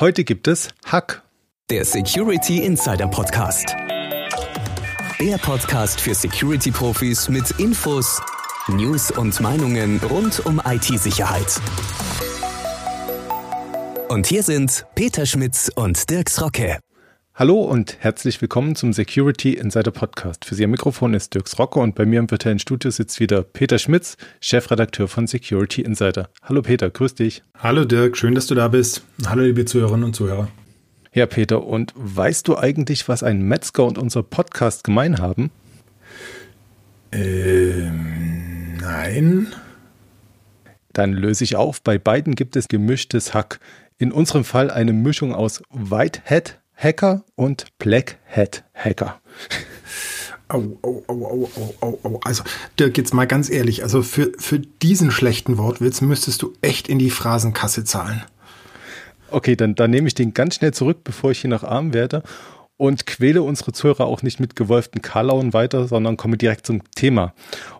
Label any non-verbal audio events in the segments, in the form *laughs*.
Heute gibt es Hack. Der Security Insider Podcast. Der Podcast für Security-Profis mit Infos, News und Meinungen rund um IT-Sicherheit. Und hier sind Peter Schmitz und Dirks Rocke. Hallo und herzlich willkommen zum Security Insider Podcast. Für Sie am Mikrofon ist Dirks Rocke und bei mir im virtuellen Studio sitzt wieder Peter Schmitz, Chefredakteur von Security Insider. Hallo Peter, grüß dich. Hallo Dirk, schön, dass du da bist. Hallo liebe Zuhörerinnen und Zuhörer. Ja, Peter, und weißt du eigentlich, was ein Metzger und unser Podcast gemein haben? Ähm, nein. Dann löse ich auf. Bei beiden gibt es gemischtes Hack. In unserem Fall eine Mischung aus Whitehead Hacker und Black Hat Hacker. Oh, oh, oh, oh, oh, oh, oh. Also, Dirk, jetzt mal ganz ehrlich, also für, für diesen schlechten Wortwitz müsstest du echt in die Phrasenkasse zahlen. Okay, dann, dann nehme ich den ganz schnell zurück, bevor ich hier noch arm werde und quäle unsere Zuhörer auch nicht mit gewolften Karlauen weiter, sondern komme direkt zum Thema.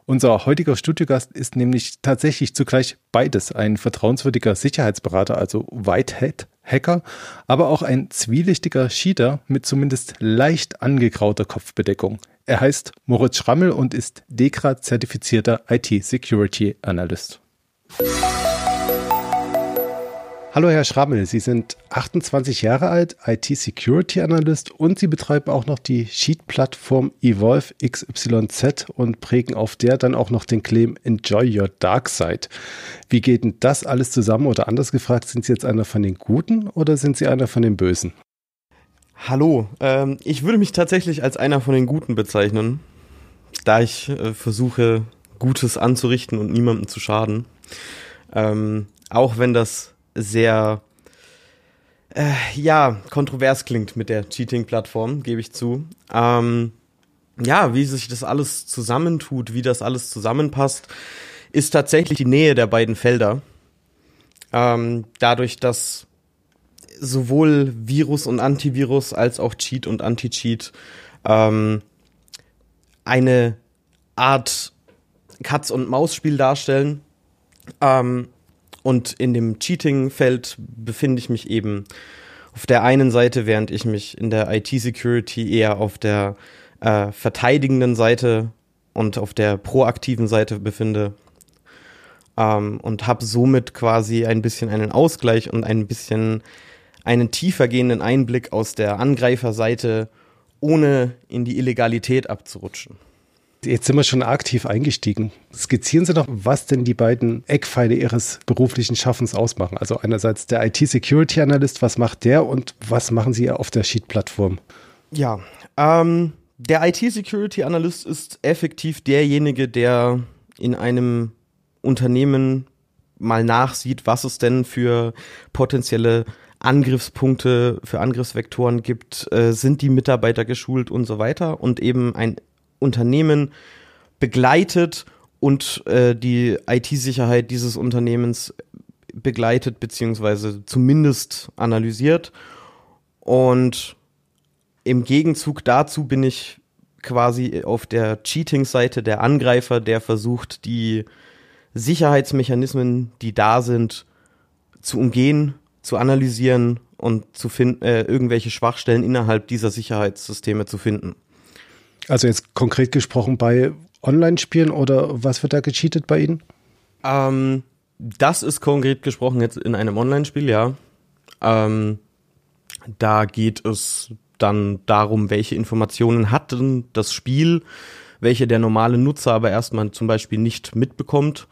Unser heutiger Studiogast ist nämlich tatsächlich zugleich beides, ein vertrauenswürdiger Sicherheitsberater, also Whitehead Hacker, aber auch ein zwielichtiger Cheater mit zumindest leicht angegrauter Kopfbedeckung. Er heißt Moritz Schrammel und ist DEKRA-zertifizierter IT-Security-Analyst. Hallo Herr Schrammel, Sie sind 28 Jahre alt, IT-Security-Analyst und Sie betreiben auch noch die Sheet-Plattform Evolve XYZ und prägen auf der dann auch noch den Claim Enjoy Your Dark Side. Wie geht denn das alles zusammen oder anders gefragt, sind Sie jetzt einer von den Guten oder sind Sie einer von den Bösen? Hallo, ähm, ich würde mich tatsächlich als einer von den Guten bezeichnen, da ich äh, versuche, Gutes anzurichten und niemandem zu schaden. Ähm, auch wenn das sehr äh, ja, kontrovers klingt mit der Cheating-Plattform, gebe ich zu. Ähm, ja, wie sich das alles zusammentut, wie das alles zusammenpasst, ist tatsächlich die Nähe der beiden Felder. Ähm, dadurch, dass sowohl Virus und Antivirus als auch Cheat und Anti-Cheat ähm, eine Art Katz- und Maus-Spiel darstellen. Ähm, und in dem Cheating-Feld befinde ich mich eben auf der einen Seite, während ich mich in der IT-Security eher auf der äh, verteidigenden Seite und auf der proaktiven Seite befinde. Ähm, und habe somit quasi ein bisschen einen Ausgleich und ein bisschen einen tiefer gehenden Einblick aus der Angreiferseite, ohne in die Illegalität abzurutschen. Jetzt sind wir schon aktiv eingestiegen. Skizzieren Sie doch, was denn die beiden Eckpfeile Ihres beruflichen Schaffens ausmachen. Also einerseits der IT-Security-Analyst, was macht der und was machen Sie auf der Sheet-Plattform? Ja, ähm, der IT-Security-Analyst ist effektiv derjenige, der in einem Unternehmen mal nachsieht, was es denn für potenzielle Angriffspunkte, für Angriffsvektoren gibt, äh, sind die Mitarbeiter geschult und so weiter und eben ein Unternehmen begleitet und äh, die IT-Sicherheit dieses Unternehmens begleitet beziehungsweise zumindest analysiert. Und im Gegenzug dazu bin ich quasi auf der Cheating-Seite der Angreifer, der versucht, die Sicherheitsmechanismen, die da sind, zu umgehen, zu analysieren und zu finden, äh, irgendwelche Schwachstellen innerhalb dieser Sicherheitssysteme zu finden. Also jetzt konkret gesprochen bei Online-Spielen oder was wird da gecheatet bei Ihnen? Ähm, das ist konkret gesprochen jetzt in einem Online-Spiel, ja. Ähm, da geht es dann darum, welche Informationen hat denn das Spiel, welche der normale Nutzer aber erstmal zum Beispiel nicht mitbekommt.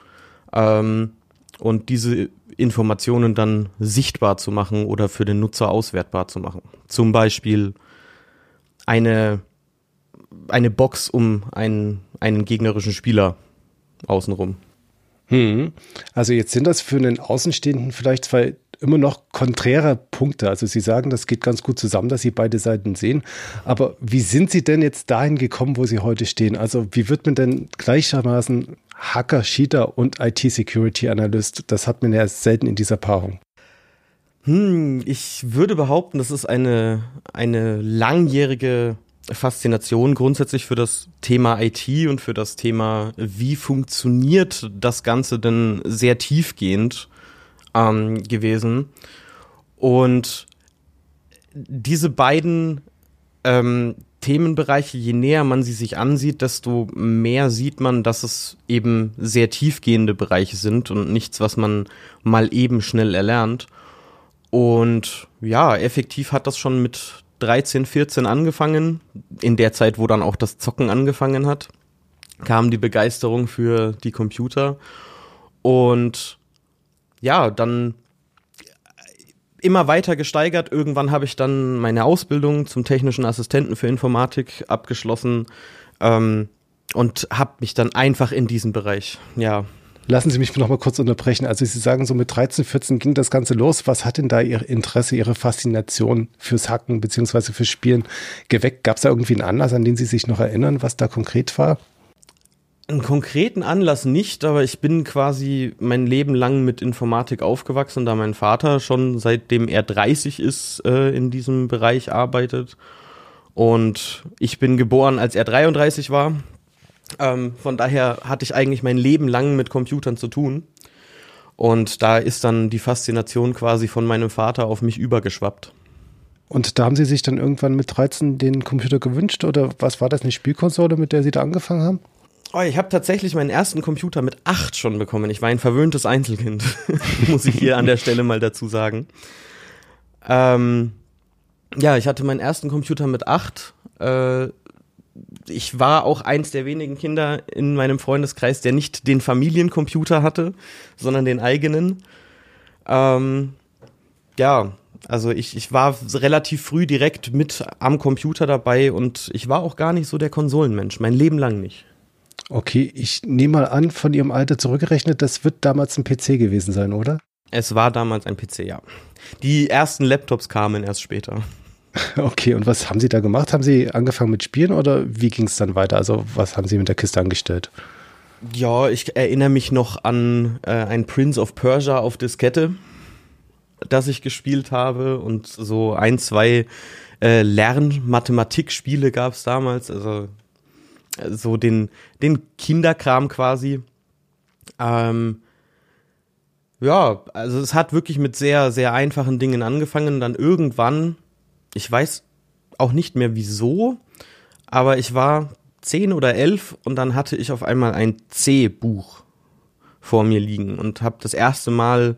Ähm, und diese Informationen dann sichtbar zu machen oder für den Nutzer auswertbar zu machen. Zum Beispiel eine eine Box um einen, einen gegnerischen Spieler außenrum. Hm. Also jetzt sind das für einen Außenstehenden vielleicht zwei immer noch konträre Punkte. Also Sie sagen, das geht ganz gut zusammen, dass Sie beide Seiten sehen. Aber wie sind Sie denn jetzt dahin gekommen, wo Sie heute stehen? Also wie wird man denn gleichermaßen Hacker, Cheater und IT-Security-Analyst? Das hat man ja selten in dieser Paarung. Hm, ich würde behaupten, das ist eine, eine langjährige Faszination grundsätzlich für das Thema IT und für das Thema, wie funktioniert das Ganze denn sehr tiefgehend ähm, gewesen. Und diese beiden ähm, Themenbereiche, je näher man sie sich ansieht, desto mehr sieht man, dass es eben sehr tiefgehende Bereiche sind und nichts, was man mal eben schnell erlernt. Und ja, effektiv hat das schon mit 13, 14 angefangen, in der Zeit, wo dann auch das Zocken angefangen hat, kam die Begeisterung für die Computer. Und ja, dann immer weiter gesteigert. Irgendwann habe ich dann meine Ausbildung zum technischen Assistenten für Informatik abgeschlossen ähm, und habe mich dann einfach in diesen Bereich, ja. Lassen Sie mich noch mal kurz unterbrechen. Also Sie sagen, so mit 13, 14 ging das Ganze los. Was hat denn da Ihr Interesse, Ihre Faszination fürs Hacken beziehungsweise fürs Spielen geweckt? Gab es da irgendwie einen Anlass, an den Sie sich noch erinnern, was da konkret war? Einen konkreten Anlass nicht, aber ich bin quasi mein Leben lang mit Informatik aufgewachsen, da mein Vater schon seitdem er 30 ist äh, in diesem Bereich arbeitet. Und ich bin geboren, als er 33 war. Ähm, von daher hatte ich eigentlich mein Leben lang mit Computern zu tun. Und da ist dann die Faszination quasi von meinem Vater auf mich übergeschwappt. Und da haben Sie sich dann irgendwann mit 13 den Computer gewünscht oder was war das, eine Spielkonsole, mit der Sie da angefangen haben? Oh, ich habe tatsächlich meinen ersten Computer mit acht schon bekommen. Ich war ein verwöhntes Einzelkind, *laughs* muss ich hier an der Stelle mal dazu sagen. Ähm, ja, ich hatte meinen ersten Computer mit acht. Äh, ich war auch eins der wenigen Kinder in meinem Freundeskreis, der nicht den Familiencomputer hatte, sondern den eigenen. Ähm, ja, also ich, ich war relativ früh direkt mit am Computer dabei und ich war auch gar nicht so der Konsolenmensch, mein Leben lang nicht. Okay, ich nehme mal an, von Ihrem Alter zurückgerechnet, das wird damals ein PC gewesen sein, oder? Es war damals ein PC, ja. Die ersten Laptops kamen erst später. *laughs* Okay, und was haben Sie da gemacht? Haben Sie angefangen mit Spielen oder wie ging es dann weiter? Also was haben Sie mit der Kiste angestellt? Ja, ich erinnere mich noch an äh, ein Prince of Persia auf Diskette, das ich gespielt habe und so ein, zwei äh, Lern-Mathematik-Spiele gab es damals. Also so den, den Kinderkram quasi. Ähm, ja, also es hat wirklich mit sehr, sehr einfachen Dingen angefangen. Dann irgendwann, ich weiß auch nicht mehr wieso, aber ich war zehn oder elf und dann hatte ich auf einmal ein C-Buch vor mir liegen und habe das erste Mal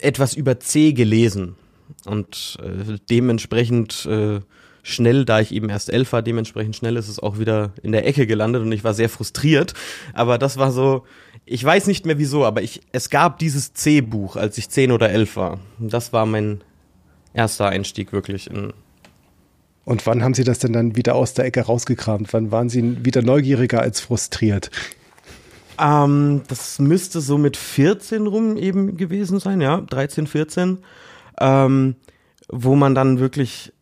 etwas über C gelesen und äh, dementsprechend äh, schnell, da ich eben erst elf war, dementsprechend schnell ist es auch wieder in der Ecke gelandet und ich war sehr frustriert. Aber das war so, ich weiß nicht mehr wieso, aber ich, es gab dieses C-Buch, als ich zehn oder elf war. Das war mein erster Einstieg wirklich in. Und wann haben Sie das denn dann wieder aus der Ecke rausgekramt? Wann waren Sie wieder neugieriger als frustriert? Ähm, das müsste so mit 14 rum eben gewesen sein, ja, 13, 14. Ähm, wo man dann wirklich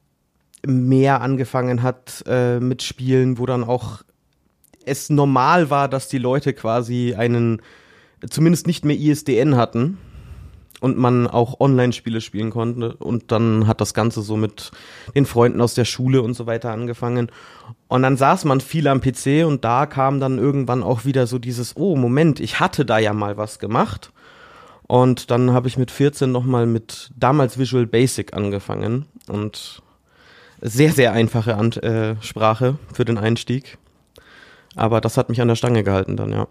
mehr angefangen hat äh, mit Spielen, wo dann auch es normal war, dass die Leute quasi einen zumindest nicht mehr ISDN hatten und man auch Online-Spiele spielen konnte. Und dann hat das Ganze so mit den Freunden aus der Schule und so weiter angefangen. Und dann saß man viel am PC und da kam dann irgendwann auch wieder so dieses, oh Moment, ich hatte da ja mal was gemacht. Und dann habe ich mit 14 nochmal mit damals Visual Basic angefangen und sehr, sehr einfache An äh, Sprache für den Einstieg. Aber das hat mich an der Stange gehalten dann, ja.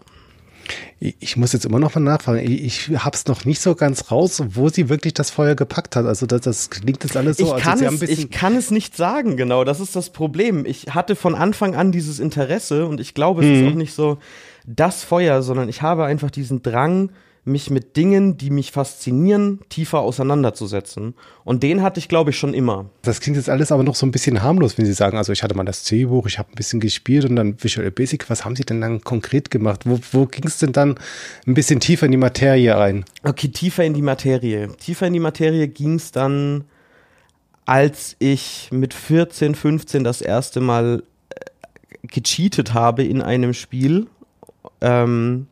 Ich muss jetzt immer noch mal nachfragen. Ich habe es noch nicht so ganz raus, wo sie wirklich das Feuer gepackt hat. Also das, das klingt jetzt alles so. Ich also kann, es, ich kann es nicht sagen, genau. Das ist das Problem. Ich hatte von Anfang an dieses Interesse und ich glaube, es mhm. ist auch nicht so das Feuer, sondern ich habe einfach diesen Drang, mich mit Dingen, die mich faszinieren, tiefer auseinanderzusetzen. Und den hatte ich, glaube ich, schon immer. Das klingt jetzt alles aber noch so ein bisschen harmlos, wenn Sie sagen, also ich hatte mal das C-Buch, ich habe ein bisschen gespielt und dann Visual Basic. Was haben Sie denn dann konkret gemacht? Wo, wo ging es denn dann ein bisschen tiefer in die Materie rein? Okay, tiefer in die Materie. Tiefer in die Materie ging es dann, als ich mit 14, 15 das erste Mal äh, gecheatet habe in einem Spiel. Ähm,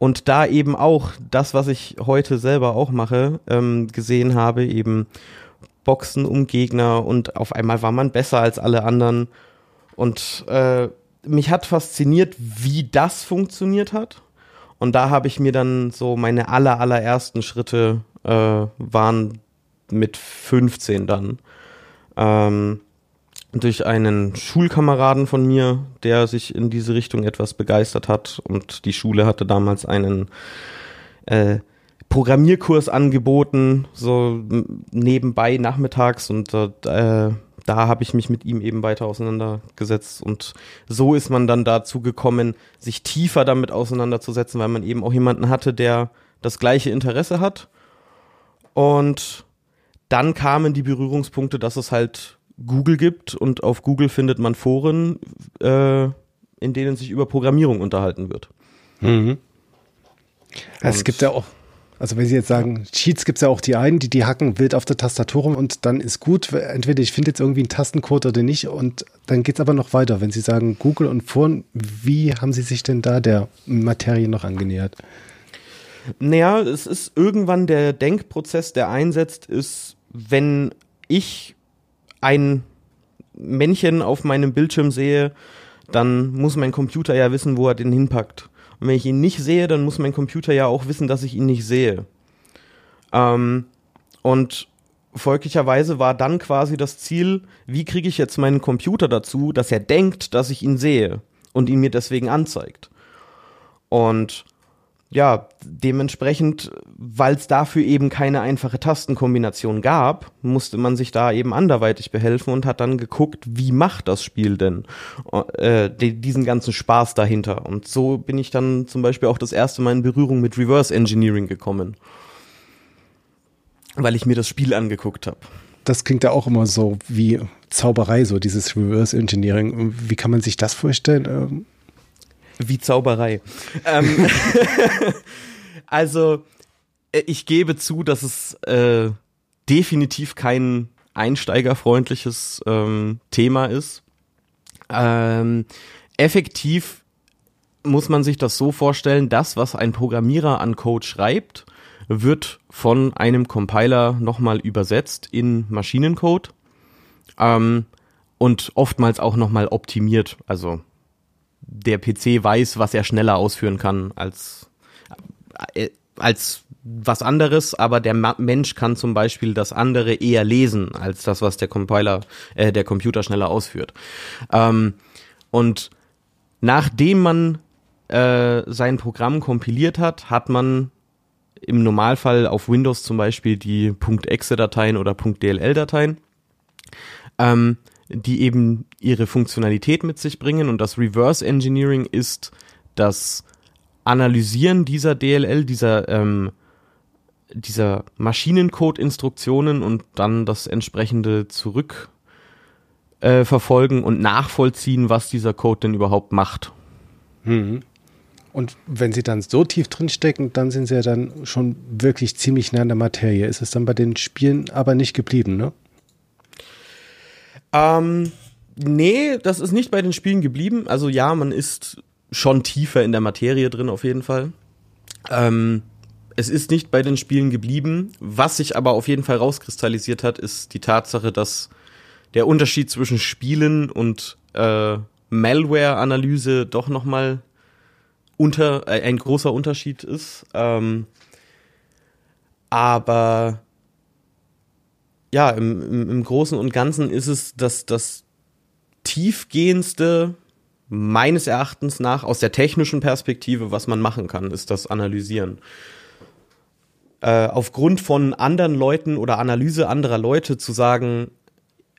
und da eben auch das, was ich heute selber auch mache, ähm, gesehen habe, eben Boxen um Gegner und auf einmal war man besser als alle anderen. Und äh, mich hat fasziniert, wie das funktioniert hat. Und da habe ich mir dann so meine aller, allerersten Schritte äh, waren mit 15 dann. Ähm, durch einen Schulkameraden von mir, der sich in diese Richtung etwas begeistert hat. Und die Schule hatte damals einen äh, Programmierkurs angeboten, so nebenbei nachmittags. Und äh, da habe ich mich mit ihm eben weiter auseinandergesetzt. Und so ist man dann dazu gekommen, sich tiefer damit auseinanderzusetzen, weil man eben auch jemanden hatte, der das gleiche Interesse hat. Und dann kamen die Berührungspunkte, dass es halt Google gibt und auf Google findet man Foren, äh, in denen sich über Programmierung unterhalten wird. Mhm. Also es gibt ja auch, also wenn Sie jetzt sagen, Cheats gibt es ja auch die einen, die die hacken wild auf der Tastatur rum und dann ist gut, entweder ich finde jetzt irgendwie einen Tastencode oder nicht und dann geht es aber noch weiter. Wenn Sie sagen Google und Foren, wie haben Sie sich denn da der Materie noch angenähert? Naja, es ist irgendwann der Denkprozess, der einsetzt, ist, wenn ich ein Männchen auf meinem Bildschirm sehe, dann muss mein Computer ja wissen, wo er den hinpackt. Und wenn ich ihn nicht sehe, dann muss mein Computer ja auch wissen, dass ich ihn nicht sehe. Ähm, und folglicherweise war dann quasi das Ziel, wie kriege ich jetzt meinen Computer dazu, dass er denkt, dass ich ihn sehe und ihn mir deswegen anzeigt. Und ja, dementsprechend, weil es dafür eben keine einfache Tastenkombination gab, musste man sich da eben anderweitig behelfen und hat dann geguckt, wie macht das Spiel denn äh, diesen ganzen Spaß dahinter. Und so bin ich dann zum Beispiel auch das erste Mal in Berührung mit Reverse Engineering gekommen, weil ich mir das Spiel angeguckt habe. Das klingt ja auch immer so wie Zauberei, so dieses Reverse Engineering. Wie kann man sich das vorstellen? Wie Zauberei. ähm, *laughs* also, äh, ich gebe zu, dass es äh, definitiv kein einsteigerfreundliches ähm, Thema ist. Ähm, effektiv muss man sich das so vorstellen, das, was ein Programmierer an Code schreibt, wird von einem Compiler nochmal übersetzt in Maschinencode ähm, und oftmals auch nochmal optimiert. Also der PC weiß, was er schneller ausführen kann als, äh, als was anderes, aber der Mensch kann zum Beispiel das andere eher lesen als das, was der Compiler, äh, der Computer schneller ausführt. Ähm, und nachdem man äh, sein Programm kompiliert hat, hat man im Normalfall auf Windows zum Beispiel die .exe-Dateien oder .dll-Dateien. Ähm, die eben ihre Funktionalität mit sich bringen. Und das Reverse Engineering ist das Analysieren dieser DLL, dieser, ähm, dieser Maschinencode-Instruktionen und dann das entsprechende zurück äh, und nachvollziehen, was dieser Code denn überhaupt macht. Mhm. Und wenn sie dann so tief drinstecken, dann sind sie ja dann schon wirklich ziemlich nah an der Materie. Ist es dann bei den Spielen aber nicht geblieben, ne? Ähm, nee, das ist nicht bei den Spielen geblieben. Also ja, man ist schon tiefer in der Materie drin auf jeden Fall. Ähm, es ist nicht bei den Spielen geblieben. Was sich aber auf jeden Fall rauskristallisiert hat, ist die Tatsache, dass der Unterschied zwischen Spielen und äh, Malware-Analyse doch nochmal unter äh, ein großer Unterschied ist. Ähm, aber ja, im, im, im Großen und Ganzen ist es das, das tiefgehendste, meines Erachtens nach, aus der technischen Perspektive, was man machen kann, ist das Analysieren. Äh, aufgrund von anderen Leuten oder Analyse anderer Leute zu sagen,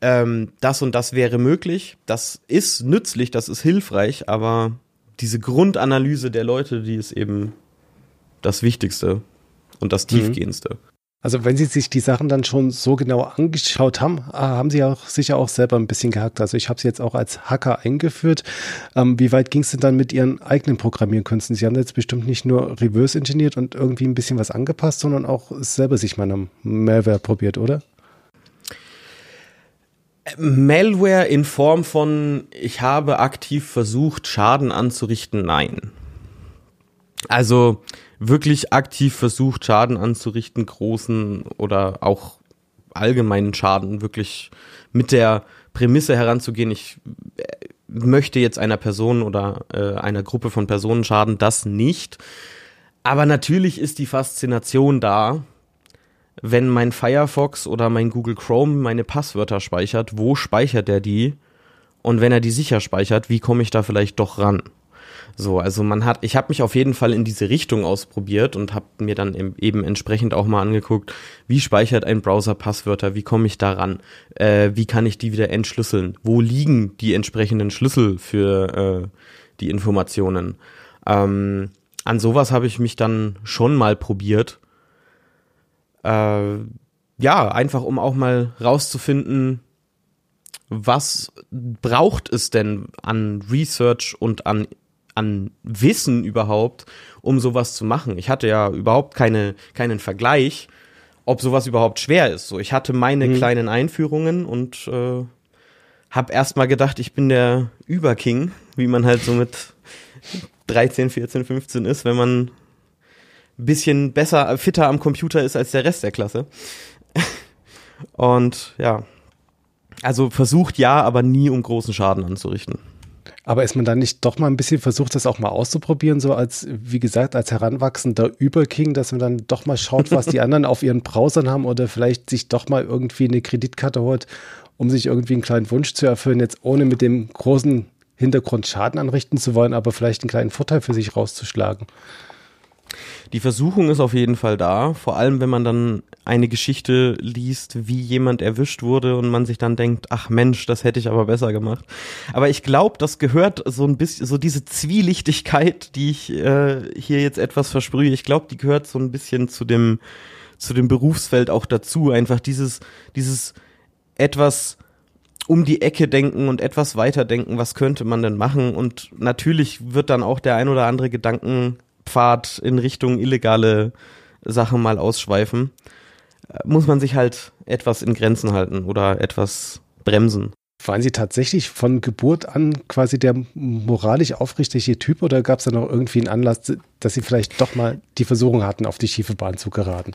ähm, das und das wäre möglich, das ist nützlich, das ist hilfreich, aber diese Grundanalyse der Leute, die ist eben das Wichtigste und das mhm. Tiefgehendste. Mhm. Also wenn Sie sich die Sachen dann schon so genau angeschaut haben, äh, haben Sie auch sicher auch selber ein bisschen gehackt. Also ich habe sie jetzt auch als Hacker eingeführt. Ähm, wie weit ging es denn dann mit Ihren eigenen Programmierkünsten? Sie haben jetzt bestimmt nicht nur reverse engineert und irgendwie ein bisschen was angepasst, sondern auch selber sich mal einem Malware probiert, oder? Malware in Form von, ich habe aktiv versucht, Schaden anzurichten, nein. Also wirklich aktiv versucht, Schaden anzurichten, großen oder auch allgemeinen Schaden, wirklich mit der Prämisse heranzugehen, ich äh, möchte jetzt einer Person oder äh, einer Gruppe von Personen schaden, das nicht. Aber natürlich ist die Faszination da, wenn mein Firefox oder mein Google Chrome meine Passwörter speichert, wo speichert er die? Und wenn er die sicher speichert, wie komme ich da vielleicht doch ran? So, also man hat, ich habe mich auf jeden Fall in diese Richtung ausprobiert und habe mir dann eben entsprechend auch mal angeguckt, wie speichert ein Browser Passwörter, wie komme ich da ran, äh, wie kann ich die wieder entschlüsseln, wo liegen die entsprechenden Schlüssel für äh, die Informationen. Ähm, an sowas habe ich mich dann schon mal probiert. Äh, ja, einfach um auch mal rauszufinden, was braucht es denn an Research und an an Wissen überhaupt, um sowas zu machen. Ich hatte ja überhaupt keine, keinen Vergleich, ob sowas überhaupt schwer ist. So, ich hatte meine mhm. kleinen Einführungen und äh, habe erstmal gedacht, ich bin der Überking, wie man halt so mit 13, 14, 15 ist, wenn man ein bisschen besser, fitter am Computer ist als der Rest der Klasse. *laughs* Und ja, also versucht ja, aber nie um großen Schaden anzurichten. Aber ist man dann nicht doch mal ein bisschen versucht, das auch mal auszuprobieren, so als, wie gesagt, als heranwachsender Überking, dass man dann doch mal schaut, was die *laughs* anderen auf ihren Browsern haben oder vielleicht sich doch mal irgendwie eine Kreditkarte holt, um sich irgendwie einen kleinen Wunsch zu erfüllen, jetzt ohne mit dem großen Hintergrund Schaden anrichten zu wollen, aber vielleicht einen kleinen Vorteil für sich rauszuschlagen. Die Versuchung ist auf jeden Fall da, vor allem wenn man dann eine Geschichte liest, wie jemand erwischt wurde und man sich dann denkt, ach Mensch, das hätte ich aber besser gemacht. Aber ich glaube, das gehört so ein bisschen, so diese Zwielichtigkeit, die ich äh, hier jetzt etwas versprühe, ich glaube, die gehört so ein bisschen zu dem, zu dem Berufsfeld auch dazu. Einfach dieses, dieses etwas um die Ecke denken und etwas weiter denken, was könnte man denn machen? Und natürlich wird dann auch der ein oder andere Gedanken Pfad in Richtung illegale Sachen mal ausschweifen, muss man sich halt etwas in Grenzen halten oder etwas bremsen. Waren Sie tatsächlich von Geburt an quasi der moralisch aufrichtige Typ oder gab es da noch irgendwie einen Anlass, dass Sie vielleicht doch mal die Versuchung hatten, auf die schiefe Bahn zu geraten?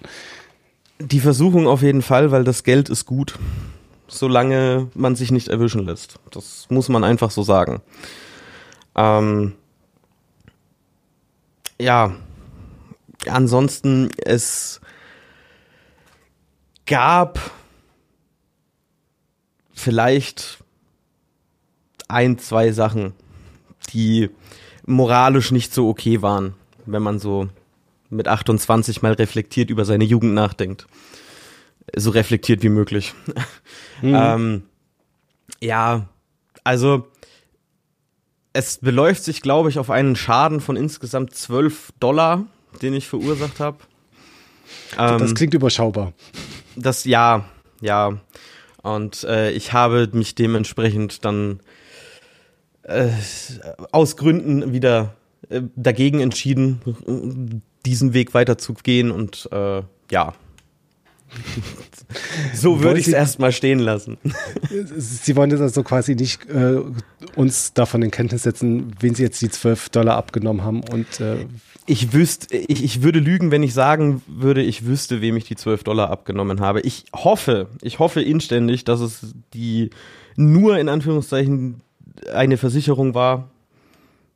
Die Versuchung auf jeden Fall, weil das Geld ist gut, solange man sich nicht erwischen lässt. Das muss man einfach so sagen. Ähm, ja, ansonsten, es gab vielleicht ein, zwei Sachen, die moralisch nicht so okay waren, wenn man so mit 28 mal reflektiert über seine Jugend nachdenkt. So reflektiert wie möglich. Mhm. ähm, ja, also es beläuft sich, glaube ich, auf einen Schaden von insgesamt 12 Dollar, den ich verursacht habe. Ähm, das klingt überschaubar. Das ja, ja. Und äh, ich habe mich dementsprechend dann äh, aus Gründen wieder äh, dagegen entschieden, diesen Weg weiterzugehen und äh, ja, *laughs* so würde ich es erstmal stehen lassen. *laughs* Sie wollen jetzt also quasi nicht äh, uns davon in Kenntnis setzen, wen Sie jetzt die 12 Dollar abgenommen haben und äh ich wüsste, ich, ich würde lügen, wenn ich sagen würde, ich wüsste, wem ich die 12 Dollar abgenommen habe. Ich hoffe, ich hoffe inständig, dass es die nur in Anführungszeichen eine Versicherung war,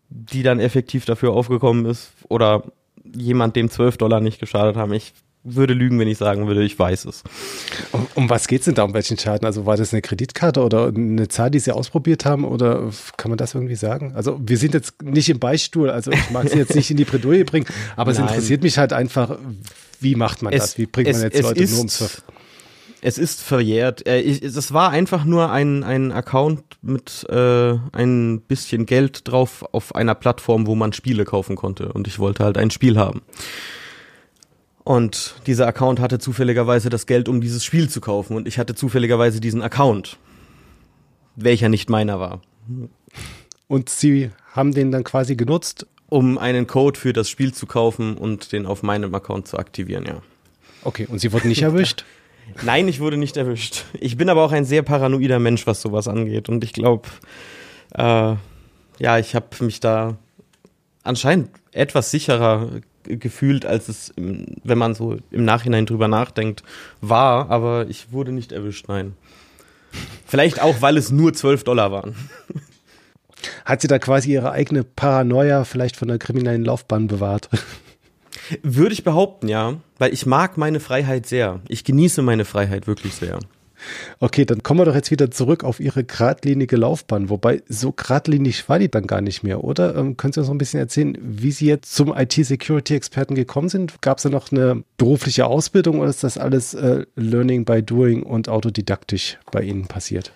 die dann effektiv dafür aufgekommen ist oder jemand dem 12 Dollar nicht geschadet haben. Ich würde lügen, wenn ich sagen würde, ich weiß es. Um, um was geht es denn da, um welchen Schaden? Also war das eine Kreditkarte oder eine Zahl, die Sie ausprobiert haben oder kann man das irgendwie sagen? Also wir sind jetzt nicht im Beistuhl, also ich mag Sie jetzt nicht in die Bredouille bringen, aber Nein. es interessiert mich halt einfach, wie macht man es, das? Wie bringt es, man jetzt Leute ist, nur ums Es ist verjährt. Es war einfach nur ein, ein Account mit äh, ein bisschen Geld drauf auf einer Plattform, wo man Spiele kaufen konnte und ich wollte halt ein Spiel haben. Und dieser Account hatte zufälligerweise das Geld, um dieses Spiel zu kaufen. Und ich hatte zufälligerweise diesen Account, welcher nicht meiner war. Und Sie haben den dann quasi genutzt? Um einen Code für das Spiel zu kaufen und den auf meinem Account zu aktivieren, ja. Okay, und Sie wurden nicht erwischt? *laughs* Nein, ich wurde nicht erwischt. Ich bin aber auch ein sehr paranoider Mensch, was sowas angeht. Und ich glaube, äh, ja, ich habe mich da anscheinend etwas sicherer gefühlt, als es, wenn man so im Nachhinein drüber nachdenkt, war, aber ich wurde nicht erwischt, nein. Vielleicht auch, weil es nur 12 Dollar waren. Hat sie da quasi ihre eigene Paranoia vielleicht von der kriminellen Laufbahn bewahrt? Würde ich behaupten, ja, weil ich mag meine Freiheit sehr. Ich genieße meine Freiheit wirklich sehr. Okay, dann kommen wir doch jetzt wieder zurück auf Ihre geradlinige Laufbahn. Wobei, so geradlinig war die dann gar nicht mehr, oder? Ähm, können Sie uns noch ein bisschen erzählen, wie Sie jetzt zum IT-Security-Experten gekommen sind? Gab es da noch eine berufliche Ausbildung oder ist das alles äh, Learning by Doing und autodidaktisch bei Ihnen passiert?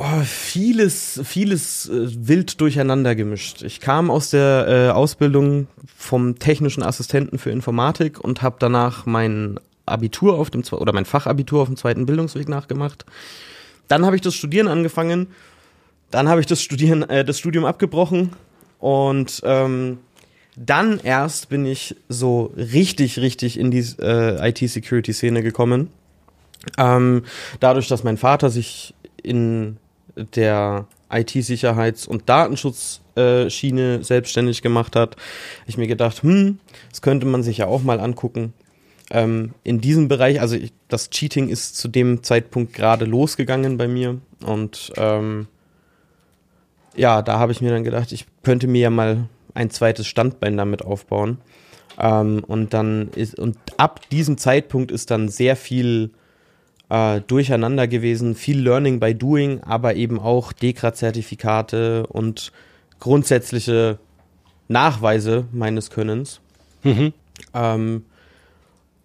Oh, vieles, vieles äh, wild durcheinander gemischt. Ich kam aus der äh, Ausbildung vom technischen Assistenten für Informatik und habe danach mein Abitur auf dem oder mein Fachabitur auf dem zweiten Bildungsweg nachgemacht. Dann habe ich das Studieren angefangen. Dann habe ich das Studieren, äh, das Studium abgebrochen und ähm, dann erst bin ich so richtig, richtig in die äh, IT-Security-Szene gekommen. Ähm, dadurch, dass mein Vater sich in der IT-Sicherheits- und Datenschutzschiene selbstständig gemacht hat, habe ich mir gedacht, hm, das könnte man sich ja auch mal angucken. Ähm, in diesem Bereich, also ich, das Cheating ist zu dem Zeitpunkt gerade losgegangen bei mir und ähm, ja, da habe ich mir dann gedacht, ich könnte mir ja mal ein zweites Standbein damit aufbauen. Ähm, und dann ist, und ab diesem Zeitpunkt ist dann sehr viel äh, durcheinander gewesen, viel Learning by Doing, aber eben auch Dekra-Zertifikate und grundsätzliche Nachweise meines Könnens. Mhm. Ähm,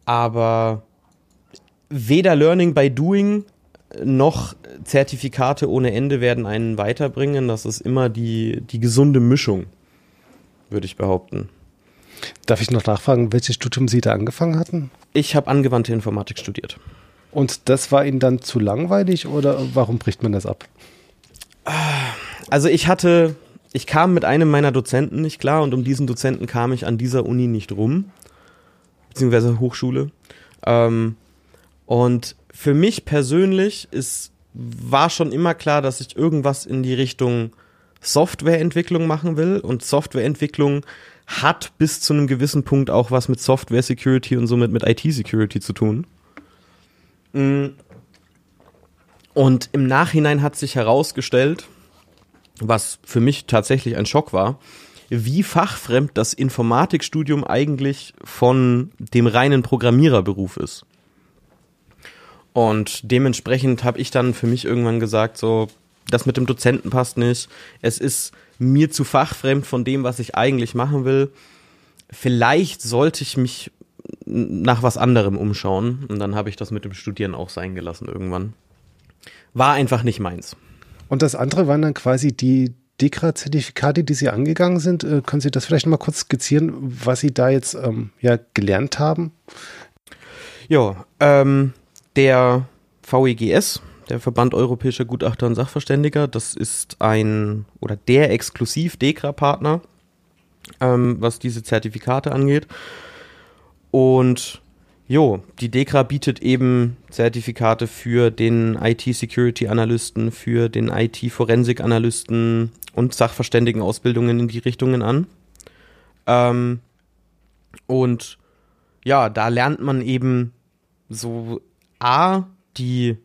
aber weder Learning by Doing noch Zertifikate ohne Ende werden einen weiterbringen. Das ist immer die, die gesunde Mischung, würde ich behaupten. Darf ich noch nachfragen, welches Studium Sie da angefangen hatten? Ich habe angewandte Informatik studiert. Und das war Ihnen dann zu langweilig oder warum bricht man das ab? Also ich hatte, ich kam mit einem meiner Dozenten nicht klar und um diesen Dozenten kam ich an dieser Uni nicht rum, beziehungsweise Hochschule. Ähm, und für mich persönlich ist, war schon immer klar, dass ich irgendwas in die Richtung Softwareentwicklung machen will und Softwareentwicklung hat bis zu einem gewissen Punkt auch was mit Software Security und somit mit IT Security zu tun. Mm. Und im Nachhinein hat sich herausgestellt, was für mich tatsächlich ein Schock war, wie fachfremd das Informatikstudium eigentlich von dem reinen Programmiererberuf ist. Und dementsprechend habe ich dann für mich irgendwann gesagt, so, das mit dem Dozenten passt nicht. Es ist mir zu fachfremd von dem, was ich eigentlich machen will. Vielleicht sollte ich mich nach was anderem umschauen. Und dann habe ich das mit dem Studieren auch sein gelassen irgendwann. War einfach nicht meins. Und das andere waren dann quasi die Dekra-Zertifikate, die Sie angegangen sind. Äh, können Sie das vielleicht mal kurz skizzieren, was Sie da jetzt ähm, ja, gelernt haben? Ja, ähm, der VEGS, der Verband Europäischer Gutachter und Sachverständiger, das ist ein oder der exklusiv Dekra-Partner, ähm, was diese Zertifikate angeht. Und jo, die DEKRA bietet eben Zertifikate für den IT-Security-Analysten, für den IT-Forensik-Analysten und Sachverständigen-Ausbildungen in die Richtungen an. Ähm, und ja, da lernt man eben so A, die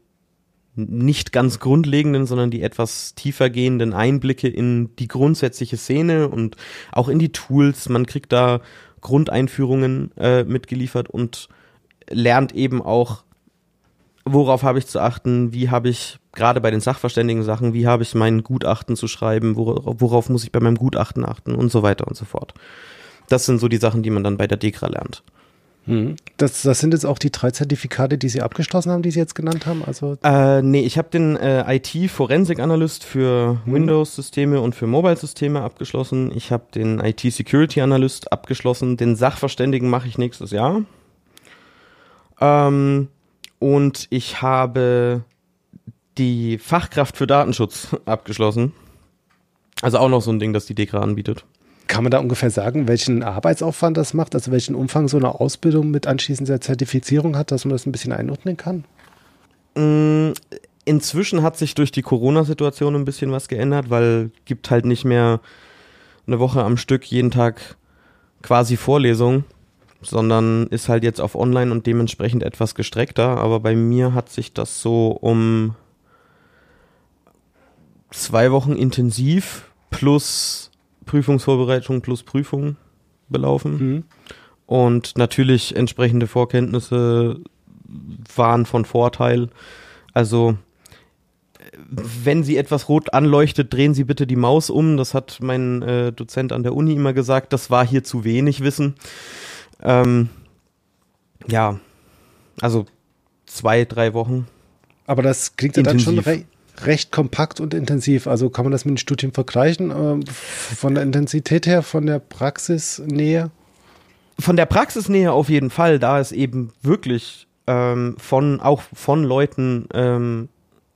nicht ganz grundlegenden, sondern die etwas tiefer gehenden Einblicke in die grundsätzliche Szene und auch in die Tools. Man kriegt da Grundeinführungen äh, mitgeliefert und lernt eben auch, worauf habe ich zu achten, wie habe ich gerade bei den sachverständigen Sachen, wie habe ich mein Gutachten zu schreiben, worauf, worauf muss ich bei meinem Gutachten achten und so weiter und so fort. Das sind so die Sachen, die man dann bei der DEKRA lernt. Hm. Das, das sind jetzt auch die drei Zertifikate, die Sie abgeschlossen haben, die Sie jetzt genannt haben? Also äh, nee, ich habe den äh, IT-Forensik-Analyst für hm. Windows-Systeme und für Mobile-Systeme abgeschlossen. Ich habe den IT-Security-Analyst abgeschlossen. Den Sachverständigen mache ich nächstes Jahr. Ähm, und ich habe die Fachkraft für Datenschutz *laughs* abgeschlossen. Also auch noch so ein Ding, das die DEKRA anbietet. Kann man da ungefähr sagen, welchen Arbeitsaufwand das macht, also welchen Umfang so eine Ausbildung mit anschließender Zertifizierung hat, dass man das ein bisschen einordnen kann? Mm, inzwischen hat sich durch die Corona-Situation ein bisschen was geändert, weil gibt halt nicht mehr eine Woche am Stück jeden Tag quasi Vorlesung, sondern ist halt jetzt auf Online und dementsprechend etwas gestreckter. Aber bei mir hat sich das so um zwei Wochen intensiv plus Prüfungsvorbereitung plus Prüfung belaufen. Mhm. und natürlich entsprechende Vorkenntnisse waren von Vorteil. Also wenn Sie etwas rot anleuchtet, drehen Sie bitte die Maus um. Das hat mein äh, Dozent an der Uni immer gesagt. Das war hier zu wenig Wissen. Ähm, ja, also zwei, drei Wochen. Aber das klingt ja dann schon re recht kompakt und intensiv. Also kann man das mit den Studien vergleichen? Äh, von der Intensität her, von der Praxisnähe? Von der Praxisnähe auf jeden Fall, da es eben wirklich ähm, von auch von Leuten ähm,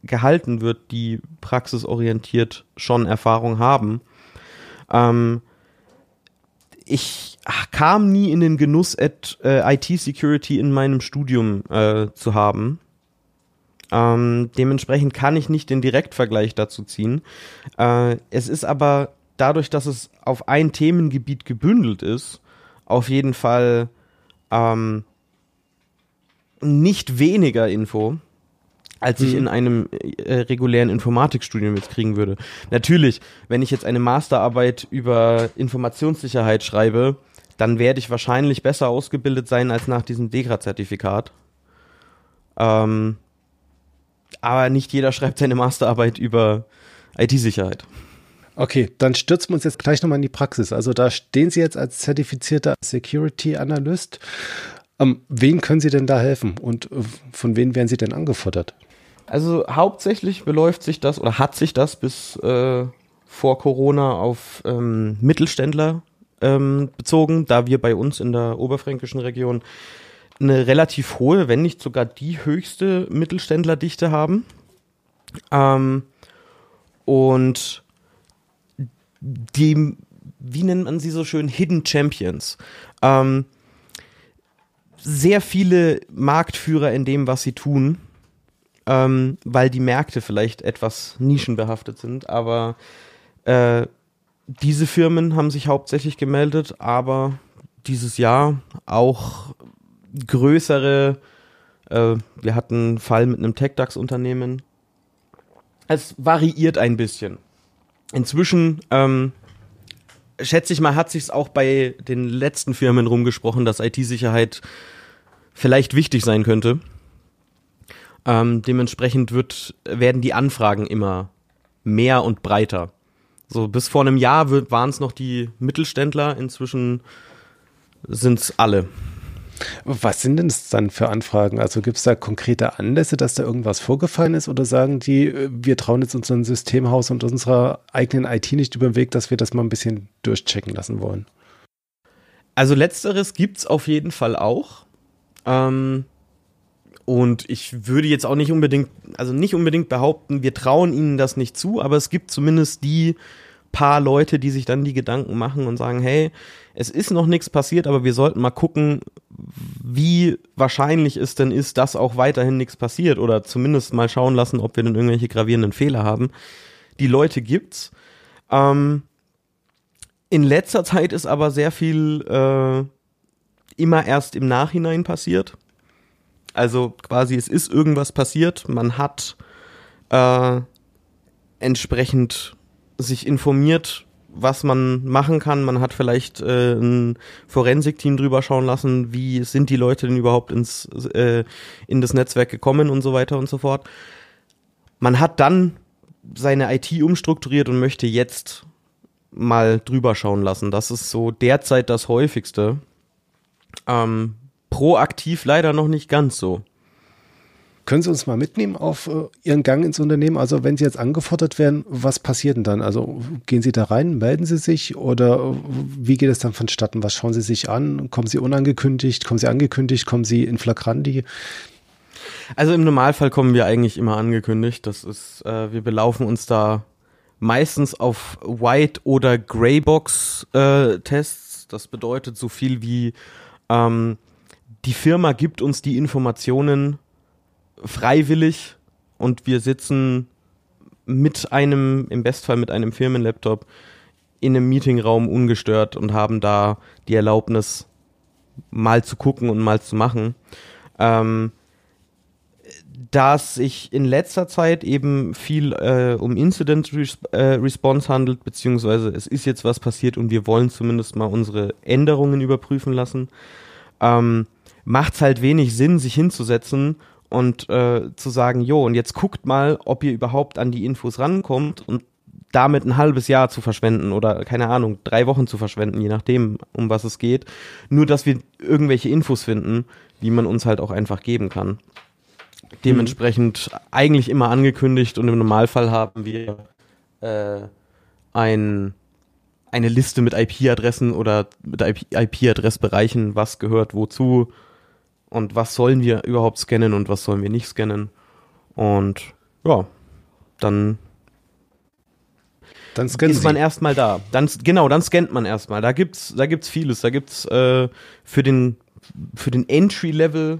gehalten wird, die praxisorientiert schon Erfahrung haben. Ähm, ich kam nie in den Genuss, äh, IT-Security in meinem Studium äh, zu haben. Ähm, dementsprechend kann ich nicht den Direktvergleich dazu ziehen. Äh, es ist aber dadurch, dass es auf ein Themengebiet gebündelt ist, auf jeden Fall ähm, nicht weniger Info als ich mhm. in einem äh, regulären Informatikstudium jetzt kriegen würde. Natürlich, wenn ich jetzt eine Masterarbeit über Informationssicherheit schreibe, dann werde ich wahrscheinlich besser ausgebildet sein als nach diesem DEGRA-Zertifikat. Ähm, aber nicht jeder schreibt seine Masterarbeit über IT-Sicherheit. Okay, dann stürzen wir uns jetzt gleich nochmal in die Praxis. Also da stehen Sie jetzt als zertifizierter Security Analyst. Ähm, wen können Sie denn da helfen und äh, von wem werden Sie denn angefordert? Also hauptsächlich beläuft sich das oder hat sich das bis äh, vor Corona auf ähm, Mittelständler ähm, bezogen, da wir bei uns in der oberfränkischen Region eine relativ hohe, wenn nicht sogar die höchste Mittelständlerdichte haben. Ähm, und die, wie nennt man sie so schön, Hidden Champions. Ähm, sehr viele Marktführer in dem, was sie tun ähm, weil die Märkte vielleicht etwas nischenbehaftet sind. Aber äh, diese Firmen haben sich hauptsächlich gemeldet, aber dieses Jahr auch größere. Äh, wir hatten einen Fall mit einem TechDAX-Unternehmen. Es variiert ein bisschen. Inzwischen ähm, schätze ich mal, hat sich es auch bei den letzten Firmen rumgesprochen, dass IT-Sicherheit vielleicht wichtig sein könnte. Ähm, dementsprechend wird, werden die Anfragen immer mehr und breiter. So bis vor einem Jahr waren es noch die Mittelständler, inzwischen sind es alle. Was sind denn das dann für Anfragen? Also gibt es da konkrete Anlässe, dass da irgendwas vorgefallen ist oder sagen die, äh, wir trauen jetzt unserem Systemhaus und unserer eigenen IT nicht über den Weg, dass wir das mal ein bisschen durchchecken lassen wollen? Also letzteres gibt es auf jeden Fall auch. Ähm, und ich würde jetzt auch nicht unbedingt, also nicht unbedingt behaupten, wir trauen ihnen das nicht zu, aber es gibt zumindest die paar Leute, die sich dann die Gedanken machen und sagen, hey, es ist noch nichts passiert, aber wir sollten mal gucken, wie wahrscheinlich es denn ist, dass auch weiterhin nichts passiert oder zumindest mal schauen lassen, ob wir denn irgendwelche gravierenden Fehler haben. Die Leute gibt's. Ähm, in letzter Zeit ist aber sehr viel äh, immer erst im Nachhinein passiert. Also quasi, es ist irgendwas passiert, man hat äh, entsprechend sich informiert, was man machen kann. Man hat vielleicht äh, ein Forensikteam drüber schauen lassen, wie sind die Leute denn überhaupt ins äh, in das Netzwerk gekommen und so weiter und so fort. Man hat dann seine IT umstrukturiert und möchte jetzt mal drüber schauen lassen. Das ist so derzeit das häufigste. Ähm, proaktiv leider noch nicht ganz so. Können Sie uns mal mitnehmen auf äh, Ihren Gang ins Unternehmen? Also wenn Sie jetzt angefordert werden, was passiert denn dann? Also gehen Sie da rein, melden Sie sich oder äh, wie geht es dann vonstatten? Was schauen Sie sich an? Kommen Sie unangekündigt? Kommen Sie angekündigt? Kommen Sie in Flagranti? Also im Normalfall kommen wir eigentlich immer angekündigt. Das ist, äh, wir belaufen uns da meistens auf White- oder Greybox-Tests. Äh, das bedeutet so viel wie ähm, die Firma gibt uns die Informationen freiwillig und wir sitzen mit einem, im Bestfall mit einem Firmenlaptop in einem Meetingraum ungestört und haben da die Erlaubnis, mal zu gucken und mal zu machen. Ähm, da es sich in letzter Zeit eben viel äh, um Incident Res äh, Response handelt, beziehungsweise es ist jetzt was passiert und wir wollen zumindest mal unsere Änderungen überprüfen lassen, ähm, macht es halt wenig Sinn, sich hinzusetzen und äh, zu sagen, jo, und jetzt guckt mal, ob ihr überhaupt an die Infos rankommt und damit ein halbes Jahr zu verschwenden oder keine Ahnung, drei Wochen zu verschwenden, je nachdem, um was es geht. Nur, dass wir irgendwelche Infos finden, die man uns halt auch einfach geben kann. Dementsprechend mhm. eigentlich immer angekündigt und im Normalfall haben wir äh, ein, eine Liste mit IP-Adressen oder mit IP-Adressbereichen, was gehört wozu und was sollen wir überhaupt scannen und was sollen wir nicht scannen. Und ja, dann dann ist man erstmal da. Dann, genau, dann scannt man erstmal. Da gibt's, da gibt's vieles. Da gibt's äh, für den für den Entry-Level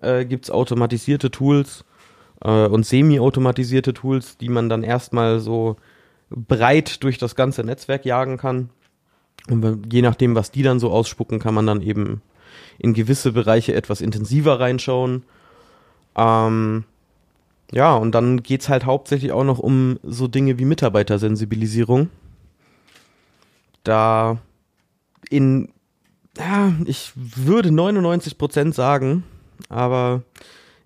äh, gibt's automatisierte Tools äh, und semi-automatisierte Tools, die man dann erstmal so breit durch das ganze Netzwerk jagen kann. Und je nachdem, was die dann so ausspucken, kann man dann eben in gewisse Bereiche etwas intensiver reinschauen. Ähm, ja, und dann geht's halt hauptsächlich auch noch um so Dinge wie Mitarbeitersensibilisierung. Da in, ja, ich würde 99% sagen, aber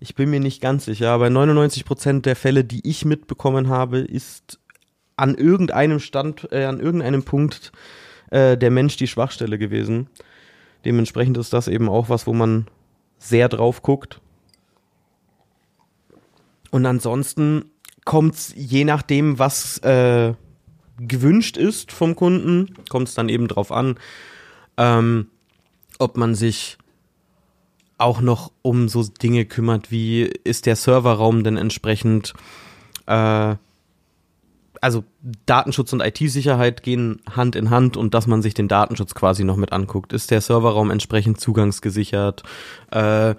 ich bin mir nicht ganz sicher. Aber 99% der Fälle, die ich mitbekommen habe, ist an irgendeinem Stand, äh, an irgendeinem Punkt äh, der Mensch die Schwachstelle gewesen. Dementsprechend ist das eben auch was, wo man sehr drauf guckt. Und ansonsten kommt es je nachdem, was äh, gewünscht ist vom Kunden, kommt es dann eben drauf an, ähm, ob man sich auch noch um so Dinge kümmert, wie ist der Serverraum denn entsprechend äh, also Datenschutz und IT-Sicherheit gehen Hand in Hand und dass man sich den Datenschutz quasi noch mit anguckt. Ist der Serverraum entsprechend zugangsgesichert? Äh,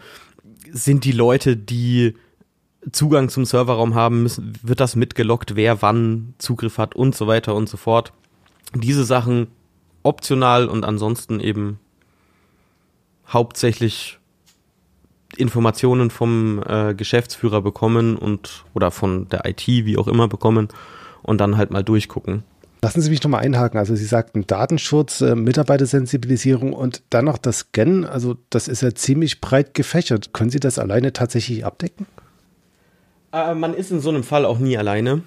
sind die Leute, die Zugang zum Serverraum haben, müssen, wird das mitgelockt, wer wann Zugriff hat und so weiter und so fort. Diese Sachen optional und ansonsten eben hauptsächlich Informationen vom äh, Geschäftsführer bekommen und oder von der IT, wie auch immer, bekommen und dann halt mal durchgucken. Lassen Sie mich nochmal einhaken. Also Sie sagten Datenschutz, äh, Mitarbeitersensibilisierung und dann noch das Scannen. Also das ist ja ziemlich breit gefächert. Können Sie das alleine tatsächlich abdecken? Äh, man ist in so einem Fall auch nie alleine.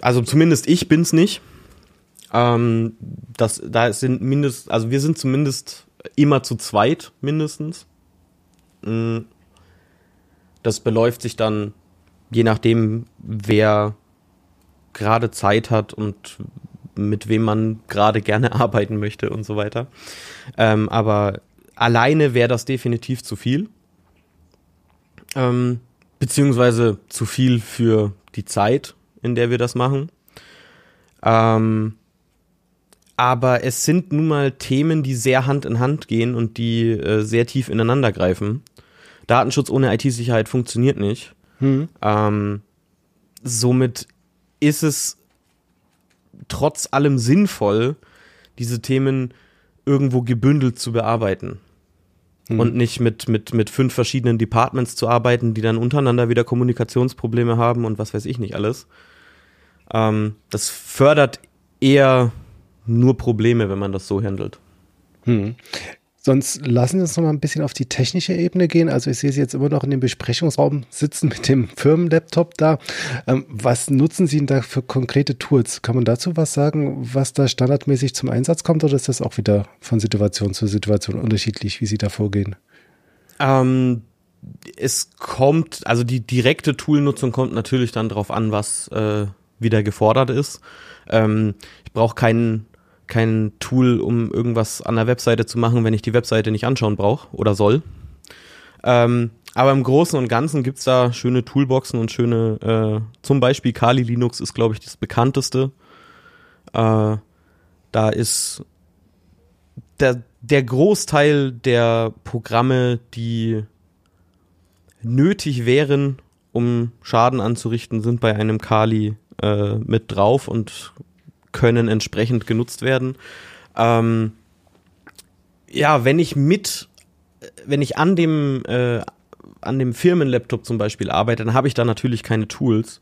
Also zumindest ich bin's nicht. Ähm, das, da sind mindest, also wir sind zumindest immer zu zweit mindestens. Mm. Das beläuft sich dann je nachdem, wer gerade Zeit hat und mit wem man gerade gerne *laughs* arbeiten möchte und so weiter. Ähm, aber alleine wäre das definitiv zu viel. Ähm, beziehungsweise zu viel für die Zeit, in der wir das machen. Ähm, aber es sind nun mal Themen, die sehr Hand in Hand gehen und die äh, sehr tief ineinander greifen. Datenschutz ohne IT-Sicherheit funktioniert nicht. Hm. Ähm, somit ist es trotz allem sinnvoll, diese Themen irgendwo gebündelt zu bearbeiten. Mhm. Und nicht mit, mit, mit fünf verschiedenen Departments zu arbeiten, die dann untereinander wieder Kommunikationsprobleme haben und was weiß ich nicht alles. Ähm, das fördert eher nur Probleme, wenn man das so handelt. Mhm. Sonst lassen Sie uns noch mal ein bisschen auf die technische Ebene gehen. Also ich sehe Sie jetzt immer noch in dem Besprechungsraum sitzen mit dem Firmenlaptop da. Ähm, was nutzen Sie denn da für konkrete Tools? Kann man dazu was sagen, was da standardmäßig zum Einsatz kommt oder ist das auch wieder von Situation zu Situation unterschiedlich, wie Sie da vorgehen? Ähm, es kommt, also die direkte Toolnutzung kommt natürlich dann darauf an, was äh, wieder gefordert ist. Ähm, ich brauche keinen kein Tool, um irgendwas an der Webseite zu machen, wenn ich die Webseite nicht anschauen brauche oder soll. Ähm, aber im Großen und Ganzen gibt's da schöne Toolboxen und schöne, äh, zum Beispiel Kali Linux ist, glaube ich, das bekannteste. Äh, da ist der, der Großteil der Programme, die nötig wären, um Schaden anzurichten, sind bei einem Kali äh, mit drauf und können entsprechend genutzt werden. Ähm, ja, wenn ich mit, wenn ich an dem, äh, an dem Firmenlaptop zum Beispiel arbeite, dann habe ich da natürlich keine Tools.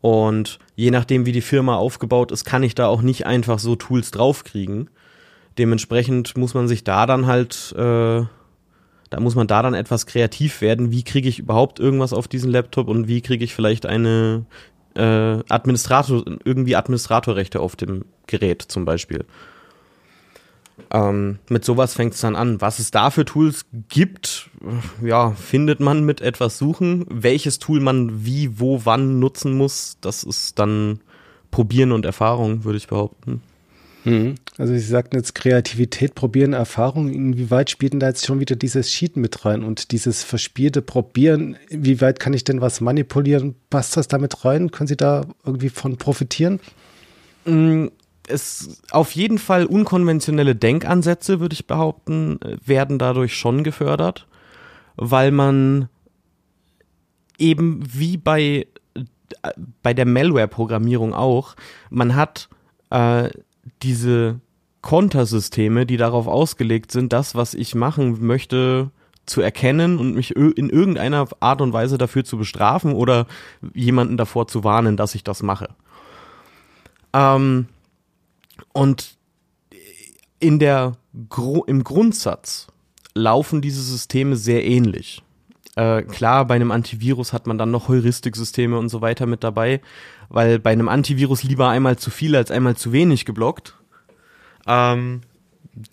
Und je nachdem, wie die Firma aufgebaut ist, kann ich da auch nicht einfach so Tools draufkriegen. Dementsprechend muss man sich da dann halt, äh, da muss man da dann etwas kreativ werden. Wie kriege ich überhaupt irgendwas auf diesen Laptop und wie kriege ich vielleicht eine äh, Administrator, irgendwie Administratorrechte auf dem Gerät zum Beispiel. Ähm, mit sowas fängt es dann an. Was es da für Tools gibt, ja, findet man mit etwas suchen. Welches Tool man wie, wo, wann nutzen muss, das ist dann Probieren und Erfahrung, würde ich behaupten. Mhm. Also Sie sagten jetzt Kreativität, Probieren, Erfahrung. Inwieweit spielt denn da jetzt schon wieder dieses Cheaten mit rein und dieses verspielte Probieren? Inwieweit kann ich denn was manipulieren? Passt das damit rein? Können Sie da irgendwie von profitieren? Mhm es auf jeden Fall unkonventionelle Denkansätze, würde ich behaupten, werden dadurch schon gefördert, weil man eben wie bei, bei der Malware-Programmierung auch, man hat äh, diese Kontersysteme, die darauf ausgelegt sind, das, was ich machen möchte, zu erkennen und mich in irgendeiner Art und Weise dafür zu bestrafen oder jemanden davor zu warnen, dass ich das mache. Ähm, und in der, im Grundsatz laufen diese Systeme sehr ähnlich. Äh, klar, bei einem Antivirus hat man dann noch Heuristiksysteme und so weiter mit dabei, weil bei einem Antivirus lieber einmal zu viel als einmal zu wenig geblockt. Ähm,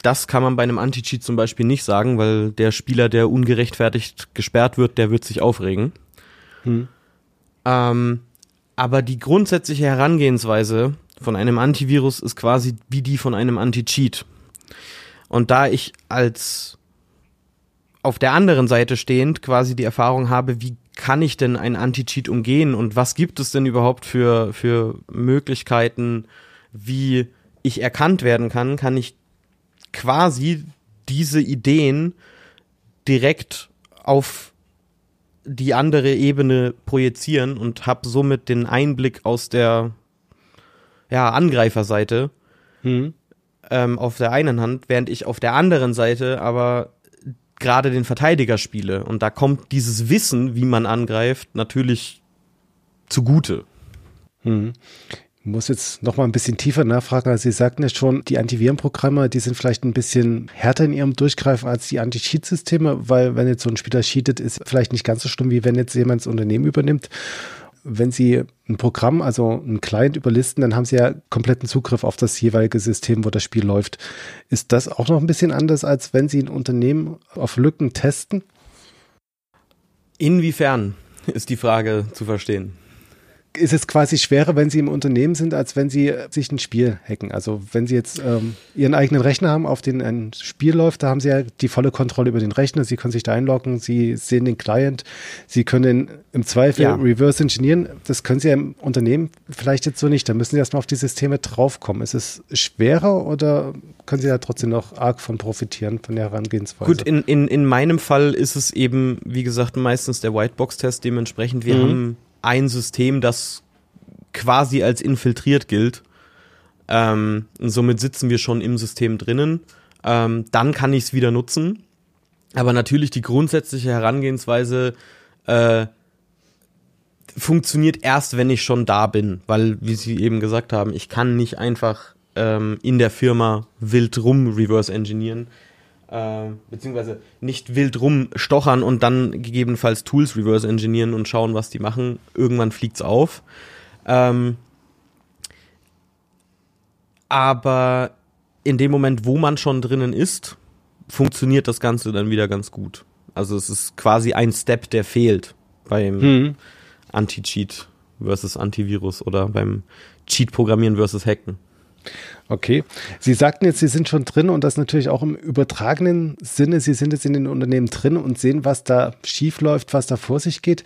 das kann man bei einem Anti-Cheat zum Beispiel nicht sagen, weil der Spieler, der ungerechtfertigt gesperrt wird, der wird sich aufregen. Hm. Ähm, aber die grundsätzliche Herangehensweise von einem Antivirus ist quasi wie die von einem Anti-Cheat. Und da ich als auf der anderen Seite stehend quasi die Erfahrung habe, wie kann ich denn ein Anti-Cheat umgehen und was gibt es denn überhaupt für, für Möglichkeiten, wie ich erkannt werden kann, kann ich quasi diese Ideen direkt auf die andere Ebene projizieren und habe somit den Einblick aus der ja, Angreiferseite hm. ähm, auf der einen Hand, während ich auf der anderen Seite aber gerade den Verteidiger spiele. Und da kommt dieses Wissen, wie man angreift, natürlich zugute. Hm. Ich muss jetzt noch mal ein bisschen tiefer nachfragen. Also Sie sagten ja schon, die Antivirenprogramme, die sind vielleicht ein bisschen härter in ihrem Durchgreifen als die Anti-Cheat-Systeme, weil wenn jetzt so ein Spieler cheatet, ist vielleicht nicht ganz so schlimm, wie wenn jetzt jemand das Unternehmen übernimmt wenn Sie ein Programm, also ein Client überlisten, dann haben Sie ja kompletten Zugriff auf das jeweilige System, wo das Spiel läuft. Ist das auch noch ein bisschen anders, als wenn Sie ein Unternehmen auf Lücken testen? Inwiefern ist die Frage zu verstehen? Ist es quasi schwerer, wenn Sie im Unternehmen sind, als wenn Sie sich ein Spiel hacken. Also wenn Sie jetzt ähm, Ihren eigenen Rechner haben, auf den ein Spiel läuft, da haben Sie ja die volle Kontrolle über den Rechner. Sie können sich da einloggen, Sie sehen den Client, Sie können im Zweifel ja. reverse engineeren. Das können Sie ja im Unternehmen vielleicht jetzt so nicht. Da müssen Sie erstmal auf die Systeme draufkommen. Ist es schwerer oder können Sie da trotzdem noch arg von profitieren, von der Herangehensweise? Gut, in, in, in meinem Fall ist es eben, wie gesagt, meistens der Whitebox-Test. Dementsprechend, wir mhm. haben ein System, das quasi als infiltriert gilt. Ähm, somit sitzen wir schon im System drinnen. Ähm, dann kann ich es wieder nutzen. Aber natürlich die grundsätzliche Herangehensweise äh, funktioniert erst, wenn ich schon da bin, weil, wie Sie eben gesagt haben, ich kann nicht einfach ähm, in der Firma wild rum reverse engineeren äh, beziehungsweise nicht wild rumstochern und dann gegebenenfalls Tools reverse engineeren und schauen, was die machen. Irgendwann fliegt's auf. Ähm, aber in dem Moment, wo man schon drinnen ist, funktioniert das Ganze dann wieder ganz gut. Also es ist quasi ein Step, der fehlt beim hm. Anti-Cheat versus Antivirus oder beim Cheat-Programmieren versus Hacken. Okay. Sie sagten jetzt, Sie sind schon drin und das natürlich auch im übertragenen Sinne. Sie sind jetzt in den Unternehmen drin und sehen, was da schief läuft, was da vor sich geht.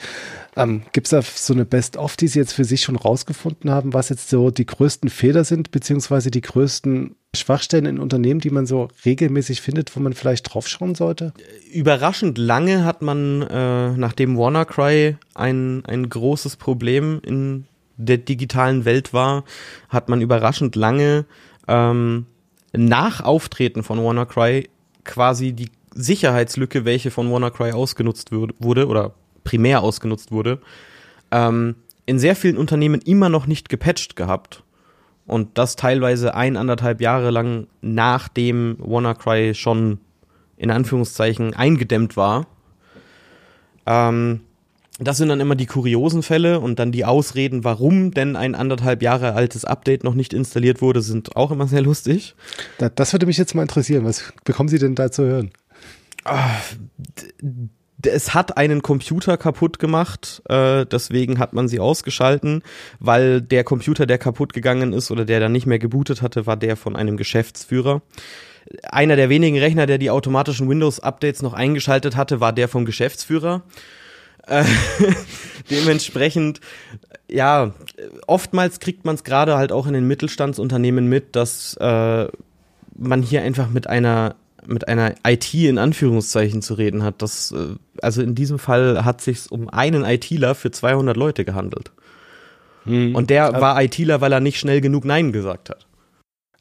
Ähm, Gibt es da so eine Best-of, die Sie jetzt für sich schon rausgefunden haben, was jetzt so die größten Fehler sind, beziehungsweise die größten Schwachstellen in Unternehmen, die man so regelmäßig findet, wo man vielleicht draufschauen sollte? Überraschend lange hat man, äh, nachdem WannaCry ein, ein großes Problem in der digitalen Welt war, hat man überraschend lange ähm, nach Auftreten von WannaCry quasi die Sicherheitslücke, welche von WannaCry ausgenutzt wurde oder primär ausgenutzt wurde, ähm, in sehr vielen Unternehmen immer noch nicht gepatcht gehabt. Und das teilweise ein, anderthalb Jahre lang nachdem WannaCry schon in Anführungszeichen eingedämmt war. Ähm, das sind dann immer die kuriosen Fälle und dann die Ausreden, warum denn ein anderthalb Jahre altes Update noch nicht installiert wurde, sind auch immer sehr lustig. das würde mich jetzt mal interessieren. Was bekommen Sie denn da zu hören? Ah, es hat einen Computer kaputt gemacht, äh, deswegen hat man sie ausgeschalten, weil der Computer, der kaputt gegangen ist oder der dann nicht mehr gebootet hatte, war der von einem Geschäftsführer. Einer der wenigen Rechner, der die automatischen Windows-Updates noch eingeschaltet hatte, war der vom Geschäftsführer. Äh, *laughs* dementsprechend, ja, oftmals kriegt man es gerade halt auch in den Mittelstandsunternehmen mit, dass äh, man hier einfach mit einer mit einer IT in Anführungszeichen zu reden hat. Das, äh, also in diesem Fall hat sich um einen ITler für 200 Leute gehandelt. Hm. Und der also, war ITler, weil er nicht schnell genug Nein gesagt hat.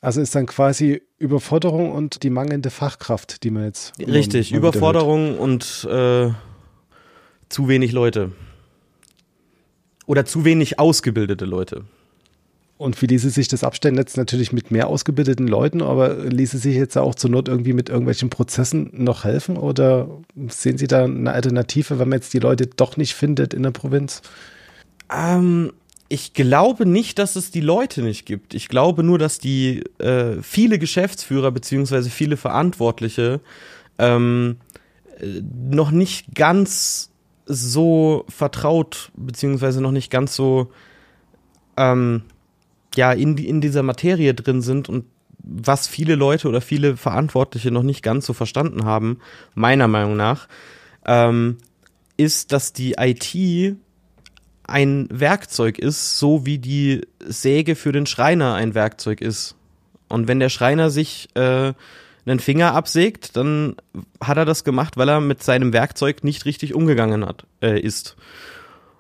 Also ist dann quasi Überforderung und die mangelnde Fachkraft, die man jetzt. Richtig, Überforderung und äh, zu wenig Leute. Oder zu wenig ausgebildete Leute. Und wie ließe sich das abstellen? Jetzt natürlich mit mehr ausgebildeten Leuten, aber ließe sich jetzt auch zur Not irgendwie mit irgendwelchen Prozessen noch helfen? Oder sehen Sie da eine Alternative, wenn man jetzt die Leute doch nicht findet in der Provinz? Ähm, ich glaube nicht, dass es die Leute nicht gibt. Ich glaube nur, dass die äh, viele Geschäftsführer beziehungsweise viele Verantwortliche ähm, äh, noch nicht ganz so vertraut beziehungsweise noch nicht ganz so ähm, ja in, in dieser Materie drin sind und was viele Leute oder viele Verantwortliche noch nicht ganz so verstanden haben, meiner Meinung nach, ähm, ist, dass die IT ein Werkzeug ist, so wie die Säge für den Schreiner ein Werkzeug ist. Und wenn der Schreiner sich äh, einen Finger absägt, dann hat er das gemacht, weil er mit seinem Werkzeug nicht richtig umgegangen hat, äh, ist.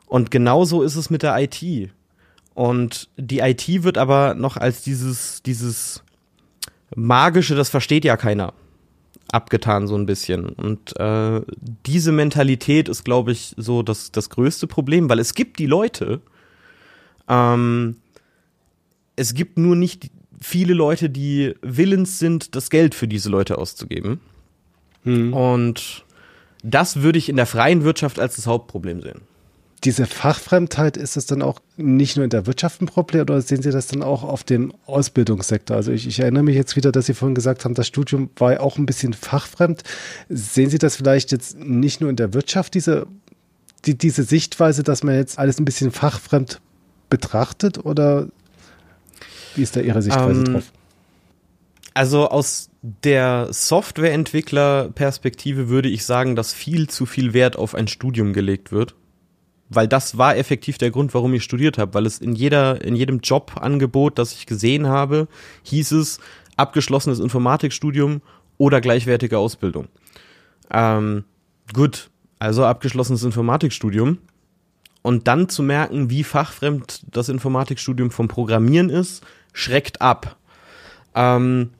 Und genauso ist es mit der IT. Und die IT wird aber noch als dieses, dieses magische, das versteht ja keiner, abgetan so ein bisschen. Und äh, diese Mentalität ist, glaube ich, so das, das größte Problem, weil es gibt die Leute, ähm, es gibt nur nicht viele Leute, die willens sind, das Geld für diese Leute auszugeben. Hm. Und das würde ich in der freien Wirtschaft als das Hauptproblem sehen diese Fachfremdheit, ist es dann auch nicht nur in der Wirtschaft ein Problem oder sehen Sie das dann auch auf dem Ausbildungssektor? Also ich, ich, erinnere mich jetzt wieder, dass Sie vorhin gesagt haben, das Studium war ja auch ein bisschen fachfremd. Sehen Sie das vielleicht jetzt nicht nur in der Wirtschaft, diese, die, diese Sichtweise, dass man jetzt alles ein bisschen fachfremd betrachtet oder wie ist da Ihre Sichtweise ähm, drauf? Also aus der Softwareentwickler-Perspektive würde ich sagen, dass viel zu viel Wert auf ein Studium gelegt wird weil das war effektiv der Grund, warum ich studiert habe, weil es in jeder, in jedem Jobangebot, das ich gesehen habe, hieß es abgeschlossenes Informatikstudium oder gleichwertige Ausbildung. Ähm, gut, also abgeschlossenes Informatikstudium. Und dann zu merken, wie fachfremd das Informatikstudium vom Programmieren ist, schreckt ab. Ähm,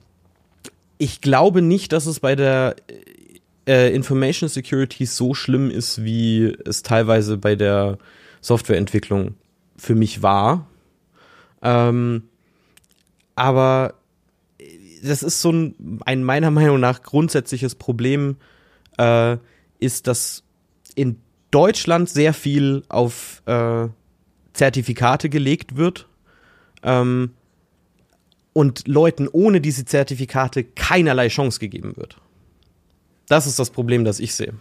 ich glaube nicht, dass es bei der äh, Information Security so schlimm ist, wie es teilweise bei der Softwareentwicklung für mich war. Ähm, aber das ist so ein, ein meiner Meinung nach grundsätzliches Problem, äh, ist, dass in Deutschland sehr viel auf äh, Zertifikate gelegt wird ähm, und Leuten ohne diese Zertifikate keinerlei Chance gegeben wird. Das ist das Problem, das ich sehe.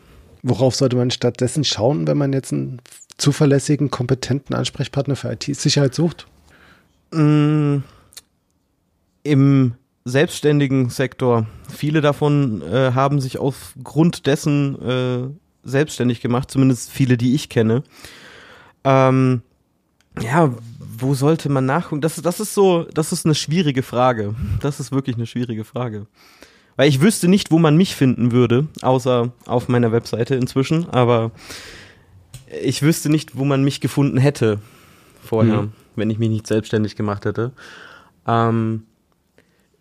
Worauf sollte man stattdessen schauen, wenn man jetzt einen zuverlässigen, kompetenten Ansprechpartner für IT-Sicherheit sucht? Mm, Im selbstständigen Sektor. Viele davon äh, haben sich aufgrund dessen äh, selbstständig gemacht, zumindest viele, die ich kenne. Ähm, ja, wo sollte man nachgucken? Das, das ist so, das ist eine schwierige Frage. Das ist wirklich eine schwierige Frage. Weil ich wüsste nicht, wo man mich finden würde, außer auf meiner Webseite inzwischen, aber ich wüsste nicht, wo man mich gefunden hätte vorher, mhm. wenn ich mich nicht selbstständig gemacht hätte. Ähm,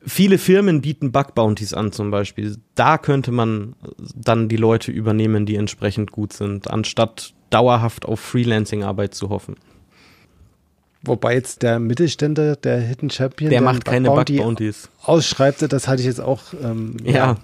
viele Firmen bieten Bug Bounties an zum Beispiel. Da könnte man dann die Leute übernehmen, die entsprechend gut sind, anstatt dauerhaft auf Freelancing-Arbeit zu hoffen. Wobei jetzt der Mittelständler, der Hidden Champion, der, der macht keine Bug Bounties. Ausschreibt, das hatte ich jetzt auch. Ähm, ja.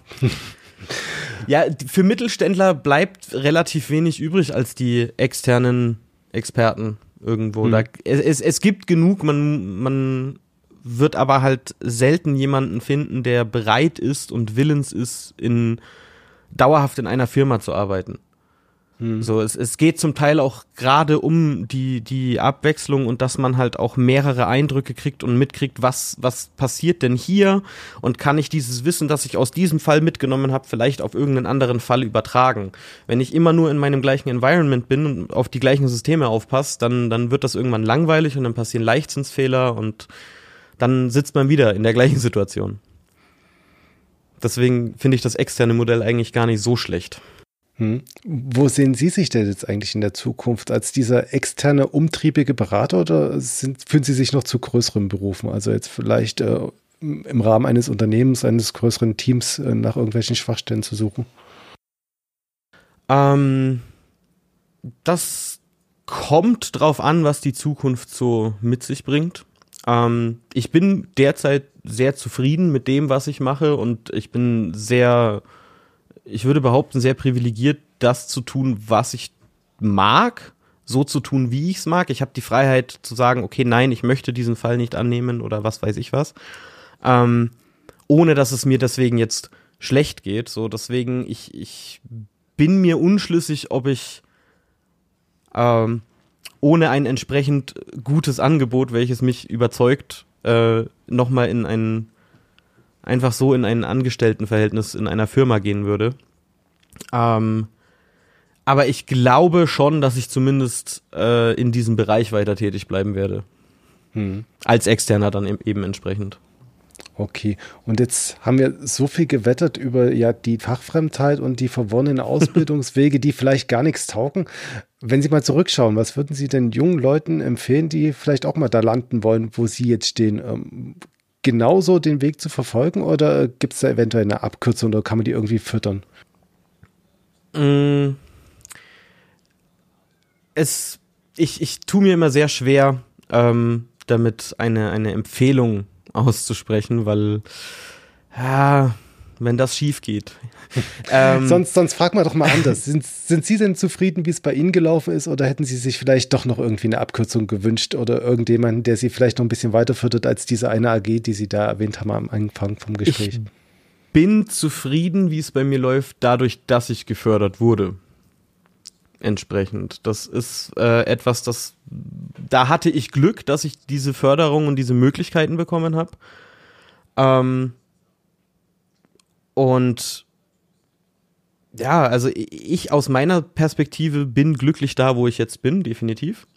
ja, *laughs* für Mittelständler bleibt relativ wenig übrig als die externen Experten irgendwo. Hm. Da, es, es gibt genug, man, man wird aber halt selten jemanden finden, der bereit ist und willens ist, in dauerhaft in einer Firma zu arbeiten. Hm. So, es, es geht zum Teil auch gerade um die, die Abwechslung und dass man halt auch mehrere Eindrücke kriegt und mitkriegt, was, was passiert denn hier und kann ich dieses Wissen, das ich aus diesem Fall mitgenommen habe, vielleicht auf irgendeinen anderen Fall übertragen. Wenn ich immer nur in meinem gleichen Environment bin und auf die gleichen Systeme aufpasse, dann, dann wird das irgendwann langweilig und dann passieren Leichtzinsfehler und dann sitzt man wieder in der gleichen Situation. Deswegen finde ich das externe Modell eigentlich gar nicht so schlecht. Hm. Wo sehen Sie sich denn jetzt eigentlich in der Zukunft? Als dieser externe, umtriebige Berater oder sind, fühlen Sie sich noch zu größeren Berufen? Also jetzt vielleicht äh, im Rahmen eines Unternehmens, eines größeren Teams äh, nach irgendwelchen Schwachstellen zu suchen? Ähm, das kommt drauf an, was die Zukunft so mit sich bringt. Ähm, ich bin derzeit sehr zufrieden mit dem, was ich mache und ich bin sehr ich würde behaupten, sehr privilegiert, das zu tun, was ich mag, so zu tun, wie ich es mag. Ich habe die Freiheit zu sagen, okay, nein, ich möchte diesen Fall nicht annehmen oder was weiß ich was. Ähm, ohne dass es mir deswegen jetzt schlecht geht. So, deswegen, ich, ich bin mir unschlüssig, ob ich ähm, ohne ein entsprechend gutes Angebot, welches mich überzeugt, äh, nochmal in einen einfach so in ein Angestelltenverhältnis in einer Firma gehen würde. Ähm, aber ich glaube schon, dass ich zumindest äh, in diesem Bereich weiter tätig bleiben werde. Hm. Als Externer dann eben entsprechend. Okay, und jetzt haben wir so viel gewettert über ja die Fachfremdheit und die verworrenen *laughs* Ausbildungswege, die vielleicht gar nichts taugen. Wenn Sie mal zurückschauen, was würden Sie denn jungen Leuten empfehlen, die vielleicht auch mal da landen wollen, wo Sie jetzt stehen? Genauso den Weg zu verfolgen oder gibt es da eventuell eine Abkürzung oder kann man die irgendwie füttern? Mm. Es, ich, ich tue mir immer sehr schwer, ähm, damit eine, eine Empfehlung auszusprechen, weil ja, wenn das schief geht. *laughs* ähm, sonst, sonst frag mal doch mal anders. Sind, sind Sie denn zufrieden, wie es bei Ihnen gelaufen ist, oder hätten Sie sich vielleicht doch noch irgendwie eine Abkürzung gewünscht oder irgendjemanden, der Sie vielleicht noch ein bisschen weiterführt als diese eine AG, die Sie da erwähnt haben am Anfang vom Gespräch? Ich bin zufrieden, wie es bei mir läuft, dadurch, dass ich gefördert wurde. Entsprechend. Das ist äh, etwas, das da hatte ich Glück, dass ich diese Förderung und diese Möglichkeiten bekommen habe. Ähm, und ja, also ich aus meiner Perspektive bin glücklich da, wo ich jetzt bin, definitiv.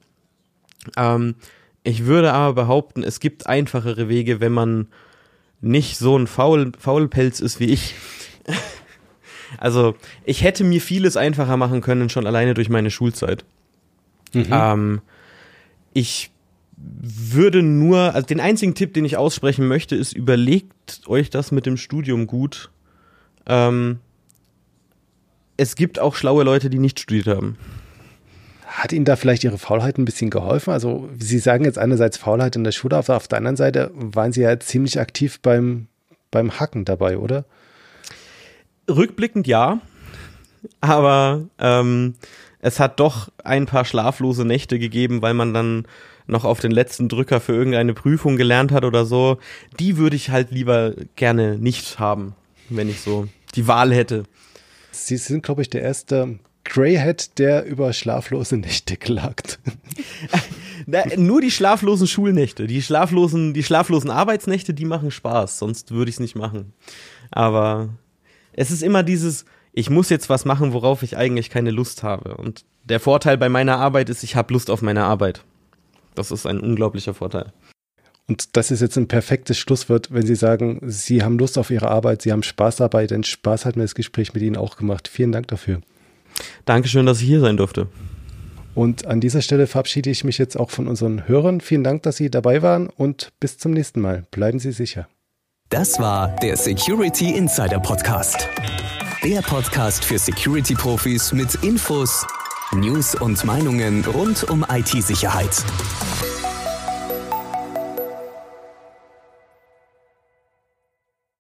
Ähm, ich würde aber behaupten, es gibt einfachere Wege, wenn man nicht so ein Faul, Faulpelz ist wie ich. *laughs* also ich hätte mir vieles einfacher machen können, schon alleine durch meine Schulzeit. Mhm. Ähm, ich würde nur, also den einzigen Tipp, den ich aussprechen möchte, ist, überlegt euch das mit dem Studium gut ähm, es gibt auch schlaue Leute, die nicht studiert haben. Hat Ihnen da vielleicht Ihre Faulheit ein bisschen geholfen? Also Sie sagen jetzt einerseits Faulheit in der Schule, aber auf der anderen Seite waren Sie ja ziemlich aktiv beim, beim Hacken dabei, oder? Rückblickend ja, aber ähm, es hat doch ein paar schlaflose Nächte gegeben, weil man dann noch auf den letzten Drücker für irgendeine Prüfung gelernt hat oder so. Die würde ich halt lieber gerne nicht haben, wenn ich so die Wahl hätte. Sie sind, glaube ich, der erste Greyhead, der über schlaflose Nächte *laughs* klagt. *laughs* Na, nur die schlaflosen Schulnächte, die schlaflosen, die schlaflosen Arbeitsnächte, die machen Spaß, sonst würde ich es nicht machen. Aber es ist immer dieses, ich muss jetzt was machen, worauf ich eigentlich keine Lust habe. Und der Vorteil bei meiner Arbeit ist, ich habe Lust auf meine Arbeit. Das ist ein unglaublicher Vorteil. Und das ist jetzt ein perfektes Schlusswort, wenn Sie sagen, Sie haben Lust auf Ihre Arbeit, Sie haben Spaß dabei, denn Spaß hat mir das Gespräch mit Ihnen auch gemacht. Vielen Dank dafür. Dankeschön, dass ich hier sein durfte. Und an dieser Stelle verabschiede ich mich jetzt auch von unseren Hörern. Vielen Dank, dass Sie dabei waren und bis zum nächsten Mal. Bleiben Sie sicher. Das war der Security Insider Podcast. Der Podcast für Security-Profis mit Infos, News und Meinungen rund um IT-Sicherheit.